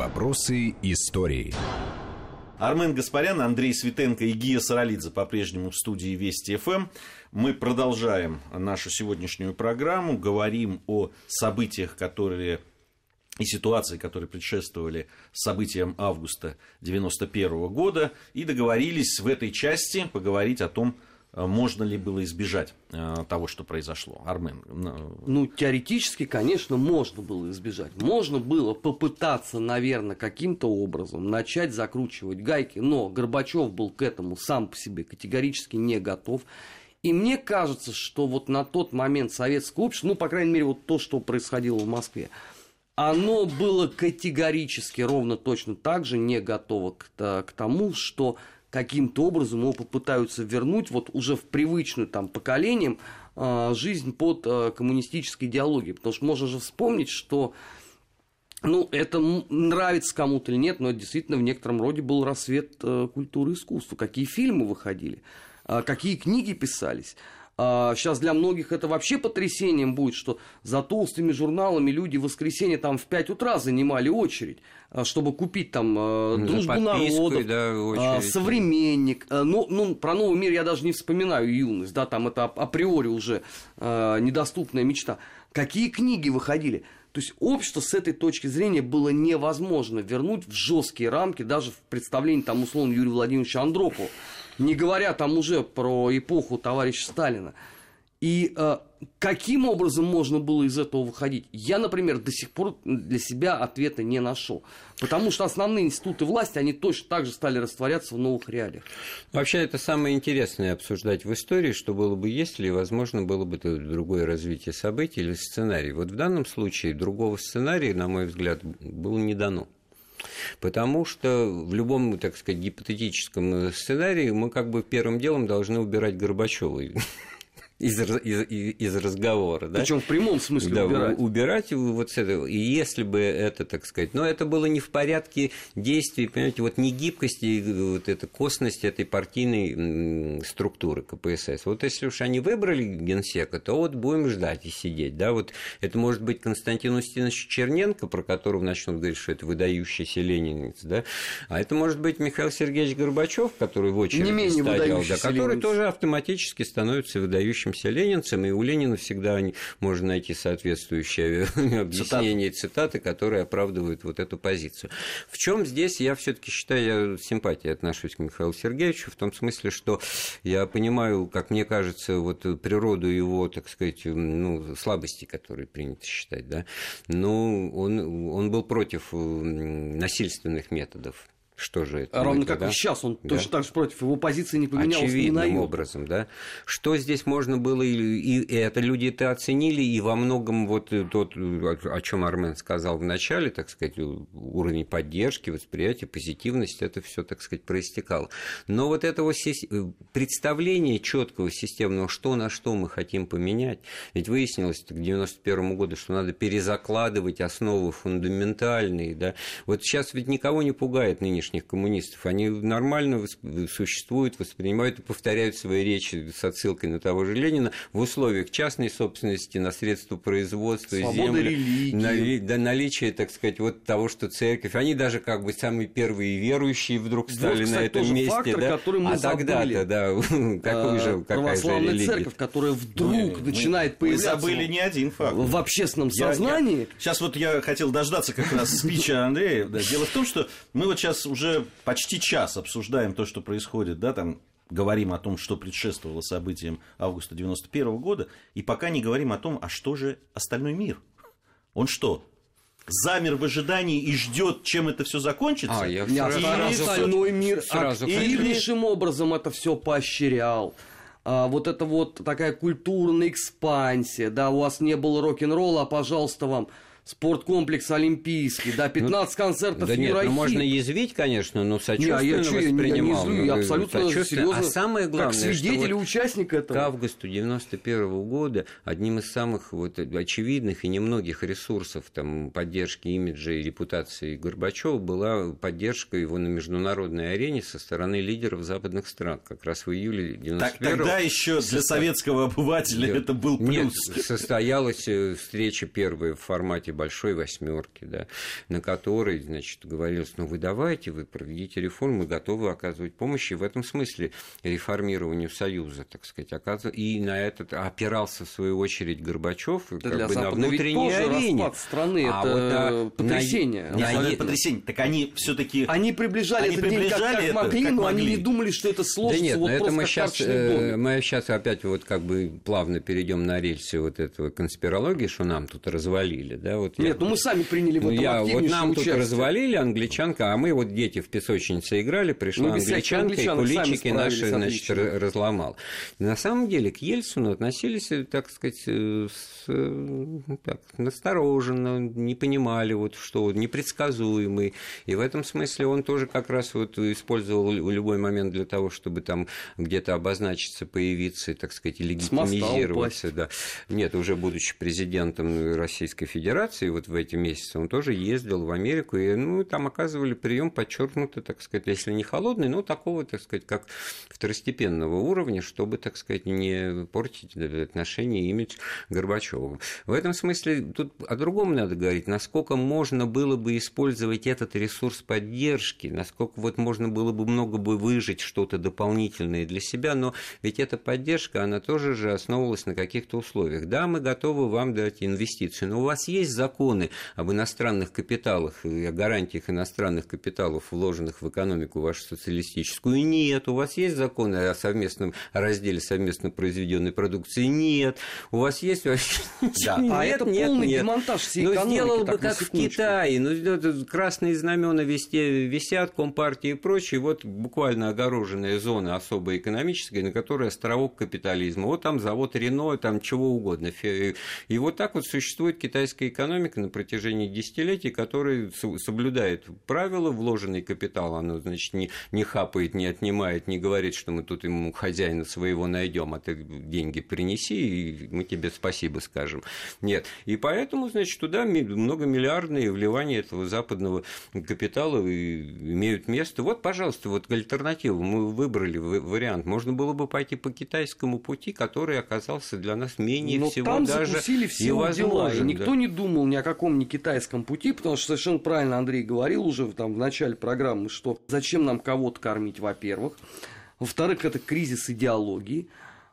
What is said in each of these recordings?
Вопросы истории. Армен Гаспарян, Андрей Светенко и Гия Саралидзе по-прежнему в студии Вести ФМ. Мы продолжаем нашу сегодняшнюю программу, говорим о событиях, которые и ситуации, которые предшествовали событиям августа 1991 года, и договорились в этой части поговорить о том, можно ли было избежать э, того, что произошло? Армен? Ну, теоретически, конечно, можно было избежать. Можно было попытаться, наверное, каким-то образом начать закручивать гайки, но Горбачев был к этому сам по себе категорически не готов. И мне кажется, что вот на тот момент советское общество, ну, по крайней мере, вот то, что происходило в Москве, оно было категорически ровно точно так же не готово к, к тому, что каким-то образом его попытаются вернуть вот уже в привычную там поколением а, жизнь под а, коммунистической идеологией. Потому что можно же вспомнить, что ну, это нравится кому-то или нет, но это действительно в некотором роде был рассвет э, культуры и искусства. Какие фильмы выходили, а, какие книги писались. Сейчас а, для многих это вообще потрясением будет, что за толстыми журналами люди в воскресенье там в 5 утра занимали очередь, а, чтобы купить там а, «Дружбу народов», да, «Современник». Ну, ну, про «Новый мир» я даже не вспоминаю юность, да, там это априори уже недоступная мечта. Какие книги выходили? То есть общество с этой точки зрения было невозможно вернуть в жесткие рамки, даже в представлении там условно Юрия Владимировича Андропова. Не говоря там уже про эпоху товарища Сталина. И э, каким образом можно было из этого выходить? Я, например, до сих пор для себя ответа не нашел. Потому что основные институты власти, они точно так же стали растворяться в новых реалиях. Вообще, это самое интересное обсуждать в истории, что было бы, если, возможно, было бы другое развитие событий или сценарий. Вот в данном случае другого сценария, на мой взгляд, было не дано. Потому что в любом, так сказать, гипотетическом сценарии мы как бы первым делом должны убирать Горбачева из, из, из разговора. Да? Причем в прямом смысле да, убирать. Убирать вот с этого. И если бы это, так сказать, но это было не в порядке действий, понимаете, вот не гибкости, вот эта косность этой партийной структуры КПСС. Вот если уж они выбрали генсека, то вот будем ждать и сидеть. Да? Вот это может быть Константин Устинович Черненко, про которого начнут говорить, что это выдающийся ленинец, да? а это может быть Михаил Сергеевич Горбачев, который в очереди не менее стоял, да, который ленинец. тоже автоматически становится выдающим выдающимся ленинцем, и у Ленина всегда можно найти соответствующее объяснение, цитаты, которые оправдывают вот эту позицию. В чем здесь я все-таки считаю, я симпатией отношусь к Михаилу Сергеевичу, в том смысле, что я понимаю, как мне кажется, вот природу его, так сказать, ну, слабости, которые принято считать, да, но он, он был против насильственных методов что же это? Ровно как да? и сейчас, он да? точно так же против, его позиции не поменялась Очевидным ни на образом, да. Что здесь можно было, и, и это люди это оценили, и во многом вот тот, о чем Армен сказал в начале, так сказать, уровень поддержки, восприятия, позитивность, это все, так сказать, проистекало. Но вот этого представления четкого, системного, что на что мы хотим поменять, ведь выяснилось к 91 году, что надо перезакладывать основы фундаментальные, да. Вот сейчас ведь никого не пугает нынешний нынешних коммунистов, они нормально существуют, воспринимают и повторяют свои речи с отсылкой на того же Ленина в условиях частной собственности, на средства производства, Свобода земли, нали, да, наличие, так сказать, вот того, что церковь, они даже как бы самые первые верующие вдруг стали вот, кстати, на этом месте, фактор, да? который мы а тогда-то, да, какой же, а, какая же религия? церковь, которая вдруг мы, начинает мы, появляться. Мы забыли не один факт. В общественном сознании. Я, я, сейчас вот я хотел дождаться как раз спича Андрея. Да, дело в том, что мы вот сейчас уже уже почти час обсуждаем то, что происходит, да, там говорим о том, что предшествовало событиям августа 91 года, и пока не говорим о том, а что же остальной мир? Он что, замер в ожидании и ждет, чем это все закончится? А, я сразу, остальной мир сразу активнейшим образом это все поощрял. А, вот это вот такая культурная экспансия, да, у вас не было рок-н-ролла, а пожалуйста вам спорткомплекс Олимпийский, да, 15 ну, концертов да нет, ну, можно язвить, конечно, но сочувственно не, а я, воспринимал. Я, не я абсолютно серьезно, а самое главное, как свидетель вот участник этого. К августу 91 -го года одним из самых вот очевидных и немногих ресурсов там, поддержки имиджа и репутации Горбачева была поддержка его на международной арене со стороны лидеров западных стран. Как раз в июле 91 так, Тогда еще для советского обывателя это был плюс. Нет, состоялась э, встреча первая в формате большой восьмерки, да, на которой, значит, говорилось, ну вы давайте, вы проведите реформу, мы готовы оказывать помощь, и в этом смысле реформированию Союза, так сказать, оказывать, и на этот опирался, в свою очередь, Горбачев Да как для бы на Запада внутренней арене. распад страны А это вот на- потрясение. на- на- это потрясение. Так они все-таки... Они приближали Они этот день как, приближали как это, могли, как но они могли. не думали, что это сложится Да нет, вот но это просто мы как сейчас, домик. мы сейчас опять вот как бы плавно перейдем на рельсы вот этого конспирологии, что нам тут развалили, да? Вот я- Нет, ну мы сами приняли в Ну, этом я, вот нам тут участие. развалили англичанка, а мы вот дети в песочнице играли, пришла Ну, англичанка и куличики наши, значит, отлично. разломал. На самом деле к Ельцину относились, э, так сказать, э, с, э, так, настороженно, не понимали, вот, что он непредсказуемый. И в этом смысле он тоже как раз вот использовал лю- любой момент для того, чтобы там где-то обозначиться, появиться, так сказать, легитимизироваться. Да. Нет, уже будучи президентом Российской Федерации, вот в эти месяцы он тоже ездил в Америку, и ну, там оказывали прием подчеркнуто, так сказать, если не холодный, но такого, так сказать, как второстепенного уровня, чтобы, так сказать, не портить отношения имидж Горбачева. В этом смысле тут о другом надо говорить, насколько можно было бы использовать этот ресурс поддержки, насколько вот можно было бы много бы выжить что-то дополнительное для себя, но ведь эта поддержка, она тоже же основывалась на каких-то условиях. Да, мы готовы вам дать инвестиции, но у вас есть законы об иностранных капиталах и о гарантиях иностранных капиталов, вложенных в экономику вашу социалистическую? Нет. У вас есть законы о совместном о разделе совместно произведенной продукции? Нет. У вас есть вообще? Да. А Нет, это нет, полный нет. демонтаж всей Ну, экономики, сделал бы как в. Китае. Ну, красные знамена везде висят, компартии и прочее. Вот буквально огороженная зона особо экономическая, на которой островок капитализма. Вот там завод Рено, там чего угодно. И вот так вот существует китайская экономика на протяжении десятилетий, которая со- соблюдает правила, вложенный капитал, оно, значит, не, не хапает, не отнимает, не говорит, что мы тут ему хозяина своего найдем, а ты деньги принеси, и мы тебе спасибо скажем. Нет. И поэтому, значит, туда ми- многомиллиардные вливания этого западного капитала имеют место. Вот, пожалуйста, вот альтернативу мы выбрали вариант. Можно было бы пойти по китайскому пути, который оказался для нас менее Но всего там даже запустили все и дела, и никто да. не думал ни о каком ни китайском пути, потому что совершенно правильно Андрей говорил уже там, в начале программы, что зачем нам кого-то кормить, во-первых. Во-вторых, это кризис идеологии.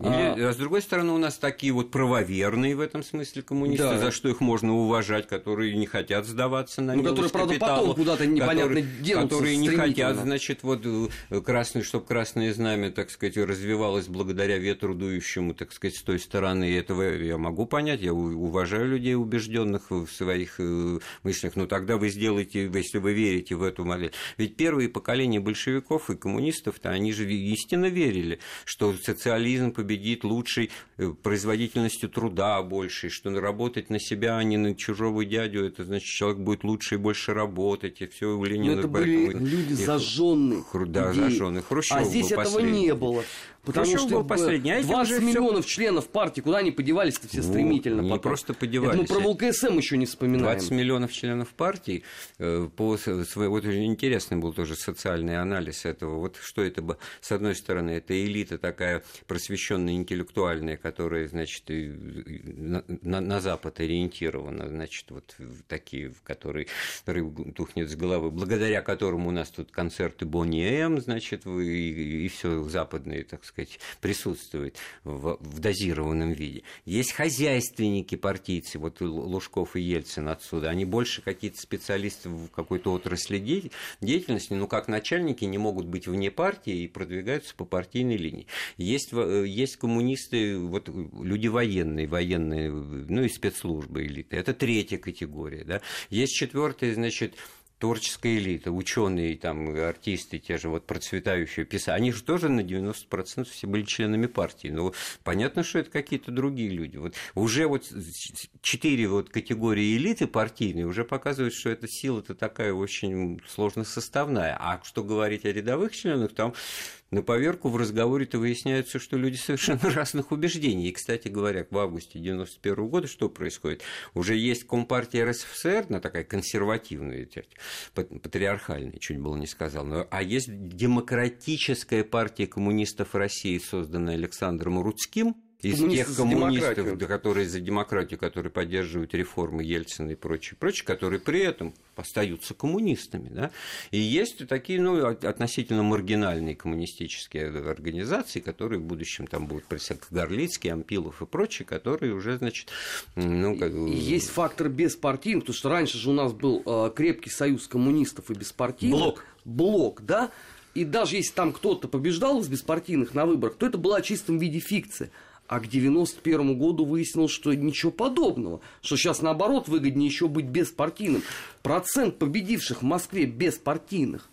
Или, А, а с другой стороны, у нас такие вот правоверные в этом смысле коммунисты, Да. за что их можно уважать, которые не хотят сдаваться на Ну, которые, правда, капиталу, потом куда-то непонятно которые, денутся которые не хотят, значит, вот э, красный, чтобы красное знамя, так сказать, развивалось благодаря ветру дующему, так сказать, с той стороны. И этого я могу понять, я уважаю людей убежденных в своих э, мыслях. Но тогда вы сделаете, если вы верите в эту модель. Ведь первые поколения большевиков и коммунистов-то, они же истинно верили, что социализм победит лучшей э, производительностью труда большей, что работать на себя, а не на чужого дядю, это значит, человек будет лучше и больше работать, и все у Но Ленина. Ну, это были поэтому люди зажженные. Да. Хрущев А здесь этого последний. не было. Потому Хрущев что был последний, а эти 20 уже всё- миллионов членов партии, куда они подевались-то все Ну, стремительно не потом? просто Это подевались. мы про ВЛКСМ еще не вспоминаем. 20 миллионов членов партии, э, по своей, вот очень интересный был тоже социальный анализ этого. Вот что это бы, с одной стороны, это элита такая просвещенная, интеллектуальная, которая, значит, и на, на- на Запад ориентирована, значит, вот такие, в которые рыб тухнет с головы, благодаря которым у нас тут концерты Бонни М, значит, вы- и, все западное, так сказать, присутствует в, в дозированном виде. Есть хозяйственники партийцы, вот Лужков и Ельцин отсюда, они больше какие-то специалисты в какой-то отрасли де- деятельности, но как начальники не могут быть вне партии и продвигаются по партийной линии. Есть, э, есть коммунисты, вот люди военные, военные, ну и спецслужбы элиты. Это третья категория. Да? Есть четвертая, значит, творческая элита, ученые, там, артисты, те же вот процветающие писатели, они же тоже на 90% все были членами партии. Но понятно, что это какие-то другие люди. Вот уже вот четыре вот категории элиты партийной уже показывают, что эта сила-то такая очень сложно составная. А что говорить о рядовых членах, там на поверку в разговоре-то выясняется, что люди совершенно разных убеждений. И, кстати говоря, в августе 91 года что происходит? Уже есть Компартия РСФСР, она такая консервативная, патриархальная, чуть было не сказал, но, а есть Демократическая партия коммунистов России, созданная Александром Рудским, из тех за коммунистов, да, которые за демократию, которые поддерживают реформы Ельцина и прочее, прочее, которые при этом остаются коммунистами. Да? И есть такие ну, от- относительно маргинальные коммунистические организации, которые в будущем там будут представлять Горлицкий, Ампилов и прочие, которые уже, значит, ну, как... Есть фактор беспартийный, потому что раньше же у нас был э, крепкий союз коммунистов и беспартийных. Блок. Блок, да. И даже если там кто-то побеждал из беспартийных на выборах, то это была в чистом виде фикция. А к 91 году выяснилось, что ничего подобного. Что сейчас, наоборот, выгоднее еще быть беспартийным. Процент победивших в Москве беспартийных,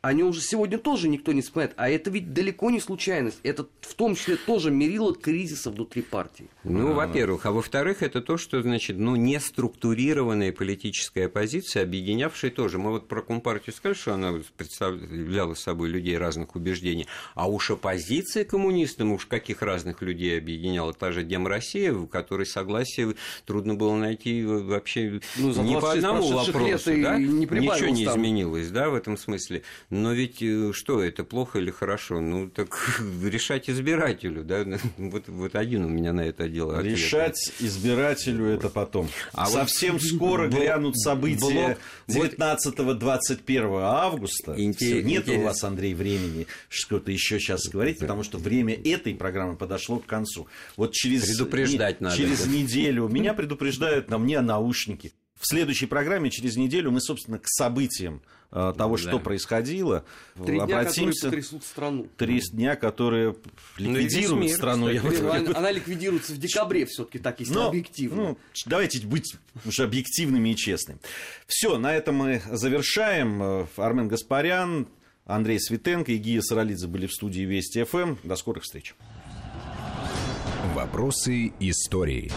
о нем уже сегодня тоже никто не вспоминает. А это ведь далеко не случайность. Это в том числе тоже мерило кризиса внутри партии. Ну, во-первых. А во-вторых, это то, что, значит, ну, неструктурированная политическая оппозиция, объединявшая тоже. Мы вот про Компартию сказали, что она представляла собой людей разных убеждений. А уж оппозиция коммунистам, уж каких разных людей объединяла та же Дем Россия, в которой согласие трудно было найти вообще Ну, ни по 26 одному вопросу. да? не Ничего не там. изменилось, да, в этом смысле. Но ведь э, что, это плохо или хорошо? Ну, так решать избирателю, да? Вот, вот один у меня на это дело ответ. Решать избирателю это потом. А вот Совсем скоро блок- глянут события блок- 19-21 августа. Инте- Всё, Нет у интерес- вас, Андрей, времени что-то еще сейчас говорить, потому что время этой программы подошло к концу. Вот через, Предупреждать не- надо. через неделю меня предупреждают на мне наушники. В следующей программе через неделю мы, собственно, к событиям э, того, Да. что происходило, Три дня, которые обратимся. страну. Три дня, которые Ну, ликвидируют мир, страну. я бы- Она, она ликвидируется в декабре все-таки, так если но, объективно. ну, давайте быть уже объективными и честными. Все, на этом мы завершаем. Э, Армен Гаспарян, Андрей Светенко и Гия Саралидзе были в студии Вести ФМ. До скорых встреч. Вопросы истории.